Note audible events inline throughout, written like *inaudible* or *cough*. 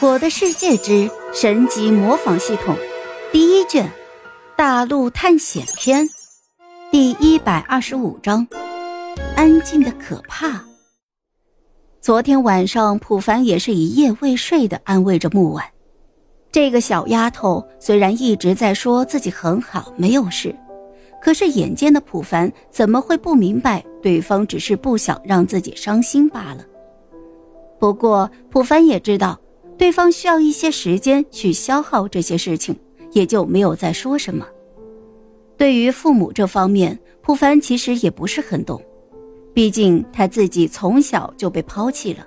《我的世界之神级模仿系统》第一卷《大陆探险篇》第一百二十五章：安静的可怕。昨天晚上，普凡也是一夜未睡的安慰着木婉。这个小丫头虽然一直在说自己很好，没有事，可是眼尖的普凡怎么会不明白对方只是不想让自己伤心罢了？不过，普凡也知道。对方需要一些时间去消耗这些事情，也就没有再说什么。对于父母这方面，普凡其实也不是很懂，毕竟他自己从小就被抛弃了。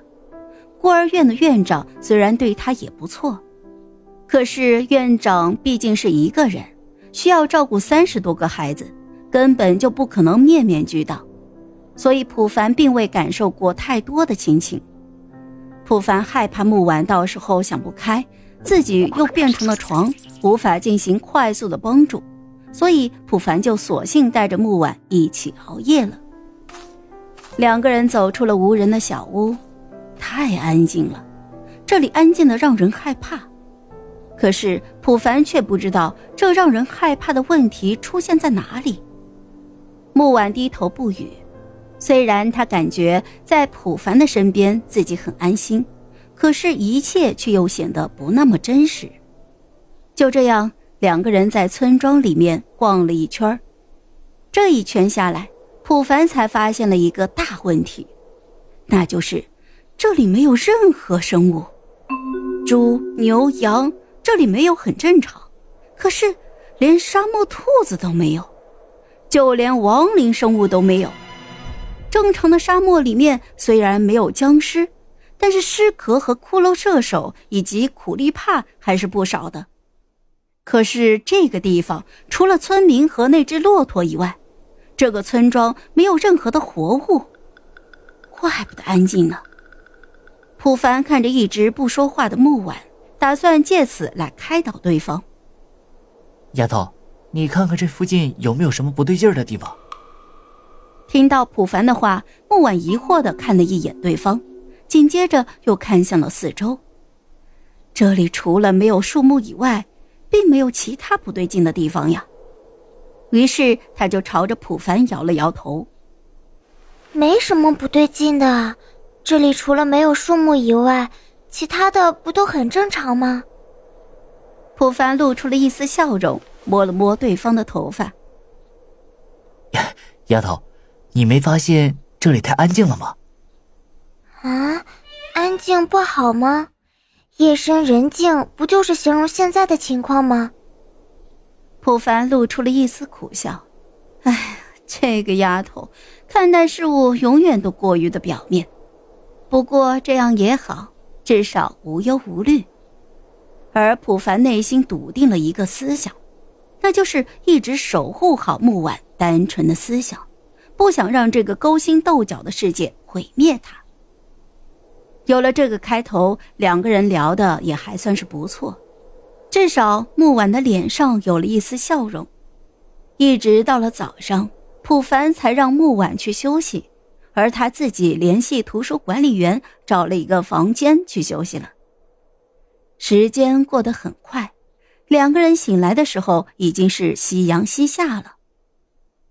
孤儿院的院长虽然对他也不错，可是院长毕竟是一个人，需要照顾三十多个孩子，根本就不可能面面俱到，所以普凡并未感受过太多的亲情。普凡害怕木婉到时候想不开，自己又变成了床，无法进行快速的帮助，所以普凡就索性带着木婉一起熬夜了。两个人走出了无人的小屋，太安静了，这里安静的让人害怕。可是普凡却不知道这让人害怕的问题出现在哪里。木婉低头不语。虽然他感觉在普凡的身边自己很安心，可是，一切却又显得不那么真实。就这样，两个人在村庄里面逛了一圈这一圈下来，普凡才发现了一个大问题，那就是这里没有任何生物，猪、牛、羊这里没有很正常，可是连沙漠兔子都没有，就连亡灵生物都没有。正常的沙漠里面虽然没有僵尸，但是尸壳和骷髅射手以及苦力怕还是不少的。可是这个地方除了村民和那只骆驼以外，这个村庄没有任何的活物，怪不得安静呢。普凡看着一直不说话的木婉，打算借此来开导对方。丫头，你看看这附近有没有什么不对劲儿的地方。听到普凡的话，木婉疑惑的看了一眼对方，紧接着又看向了四周。这里除了没有树木以外，并没有其他不对劲的地方呀。于是他就朝着普凡摇了摇头：“没什么不对劲的，这里除了没有树木以外，其他的不都很正常吗？”普凡露出了一丝笑容，摸了摸对方的头发：“丫头。”你没发现这里太安静了吗？啊，安静不好吗？夜深人静不就是形容现在的情况吗？普凡露出了一丝苦笑。哎，这个丫头看待事物永远都过于的表面。不过这样也好，至少无忧无虑。而普凡内心笃定了一个思想，那就是一直守护好木婉单纯的思想。不想让这个勾心斗角的世界毁灭他。有了这个开头，两个人聊的也还算是不错，至少木婉的脸上有了一丝笑容。一直到了早上，普凡才让木婉去休息，而他自己联系图书管理员找了一个房间去休息了。时间过得很快，两个人醒来的时候已经是夕阳西下了。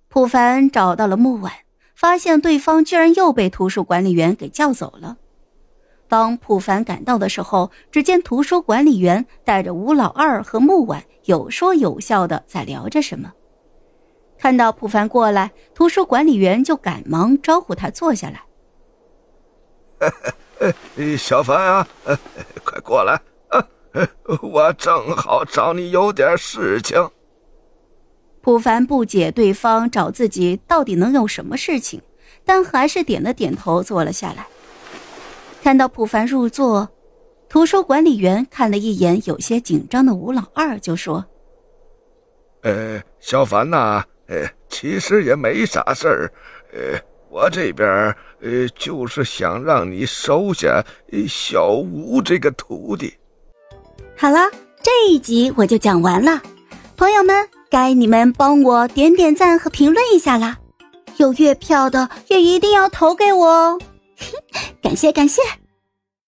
普凡找到了木婉，发现对方居然又被图书管理员给叫走了。当普凡赶到的时候，只见图书管理员带着吴老二和木婉有说有笑的在聊着什么。看到普凡过来，图书管理员就赶忙招呼他坐下来。*laughs* 小凡啊，*laughs* 快过来，*laughs* 我正好找你有点事情。普凡不解对方找自己到底能有什么事情，但还是点了点头，坐了下来。看到普凡入座，图书管理员看了一眼有些紧张的吴老二，就说：“呃，小凡呐，呃，其实也没啥事儿，呃，我这边呃就是想让你收下小吴这个徒弟。”好了，这一集我就讲完了，朋友们。该你们帮我点点赞和评论一下啦！有月票的也一定要投给我哦，感 *laughs* 谢感谢。